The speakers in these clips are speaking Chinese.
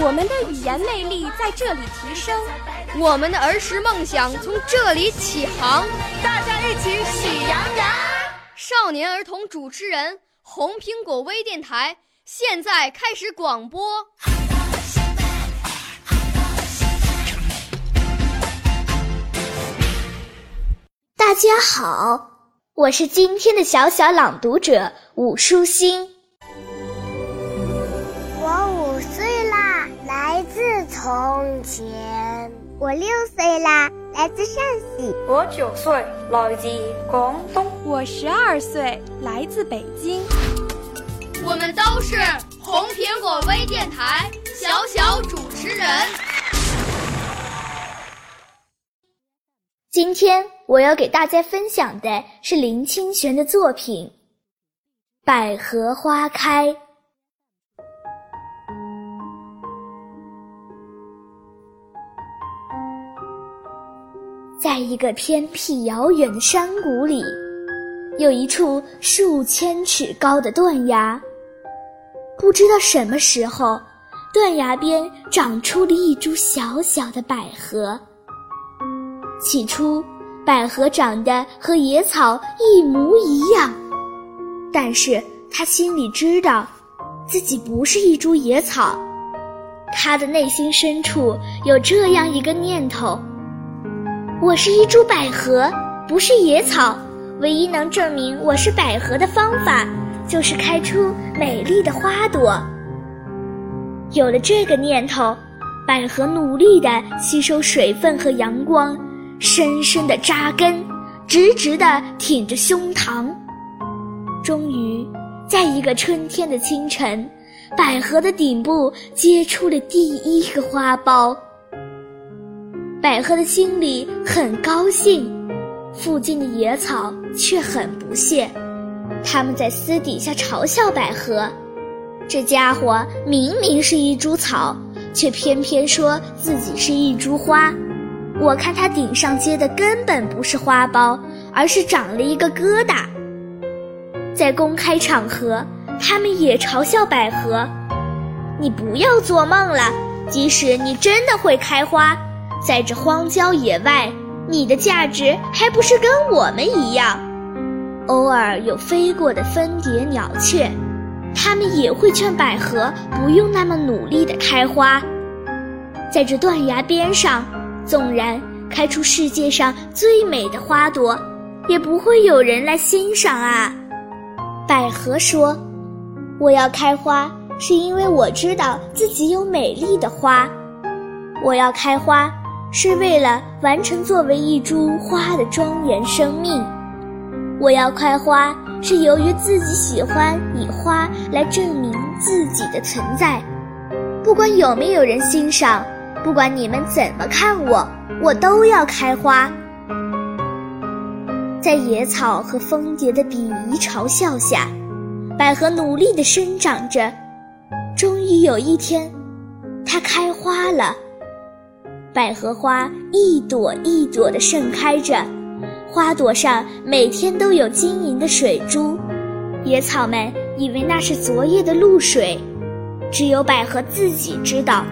我们的语言魅力在这里提升，我们的儿时梦想从这里起航。大家一起喜羊羊。少年儿童主持人，红苹果微电台现在开始广播。大家好，我是今天的小小朗读者武舒心。从前，我六岁啦，来自陕西；我九岁，来自广东；我十二岁，来自北京。我们都是红苹果微电台小小主持人。今天我要给大家分享的是林清玄的作品《百合花开》。在一个偏僻遥远的山谷里，有一处数千尺高的断崖。不知道什么时候，断崖边长出了一株小小的百合。起初，百合长得和野草一模一样，但是他心里知道，自己不是一株野草。他的内心深处有这样一个念头。我是一株百合，不是野草。唯一能证明我是百合的方法，就是开出美丽的花朵。有了这个念头，百合努力地吸收水分和阳光，深深地扎根，直直地挺着胸膛。终于，在一个春天的清晨，百合的顶部结出了第一个花苞。百合的心里很高兴，附近的野草却很不屑。他们在私底下嘲笑百合：“这家伙明明是一株草，却偏偏说自己是一株花。我看他顶上结的根本不是花苞，而是长了一个疙瘩。”在公开场合，他们也嘲笑百合：“你不要做梦了，即使你真的会开花。”在这荒郊野外，你的价值还不是跟我们一样？偶尔有飞过的蜂蝶、鸟雀，它们也会劝百合不用那么努力的开花。在这断崖边上，纵然开出世界上最美的花朵，也不会有人来欣赏啊。百合说：“我要开花，是因为我知道自己有美丽的花。我要开花。”是为了完成作为一株花的庄严生命，我要开花，是由于自己喜欢以花来证明自己的存在。不管有没有人欣赏，不管你们怎么看我，我都要开花。在野草和蜂蝶的鄙夷嘲笑下，百合努力地生长着，终于有一天，它开花了。百合花一朵一朵地盛开着，花朵上每天都有晶莹的水珠。野草们以为那是昨夜的露水，只有百合自己知道，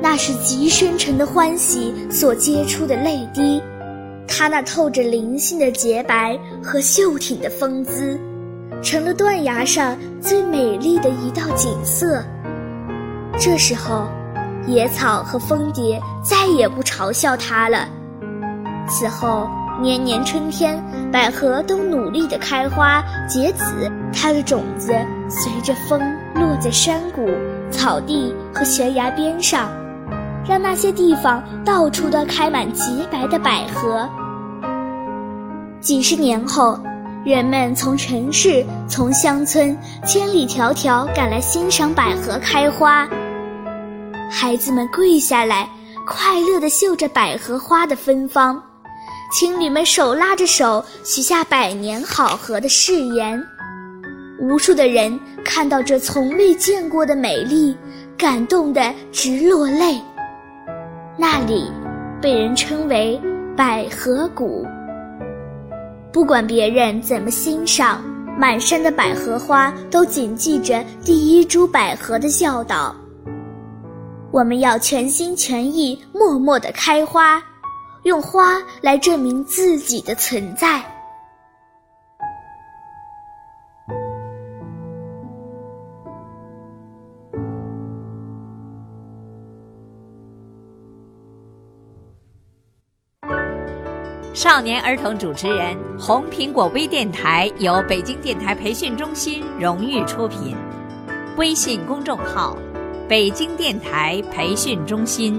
那是极深沉的欢喜所结出的泪滴。它那透着灵性的洁白和秀挺的风姿，成了断崖上最美丽的一道景色。这时候。野草和蜂蝶再也不嘲笑它了。此后，年年春天，百合都努力地开花结籽，它的种子随着风落在山谷、草地和悬崖边上，让那些地方到处都开满洁白的百合。几十年后，人们从城市、从乡村千里迢迢赶来欣赏百合开花。孩子们跪下来，快乐地嗅着百合花的芬芳。情侣们手拉着手，许下百年好合的誓言。无数的人看到这从未见过的美丽，感动得直落泪。那里被人称为百合谷。不管别人怎么欣赏，满山的百合花都谨记着第一株百合的教导：我们要全心全意、默默地开花，用花来证明自己的存在。少年儿童主持人，红苹果微电台由北京电台培训中心荣誉出品，微信公众号：北京电台培训中心。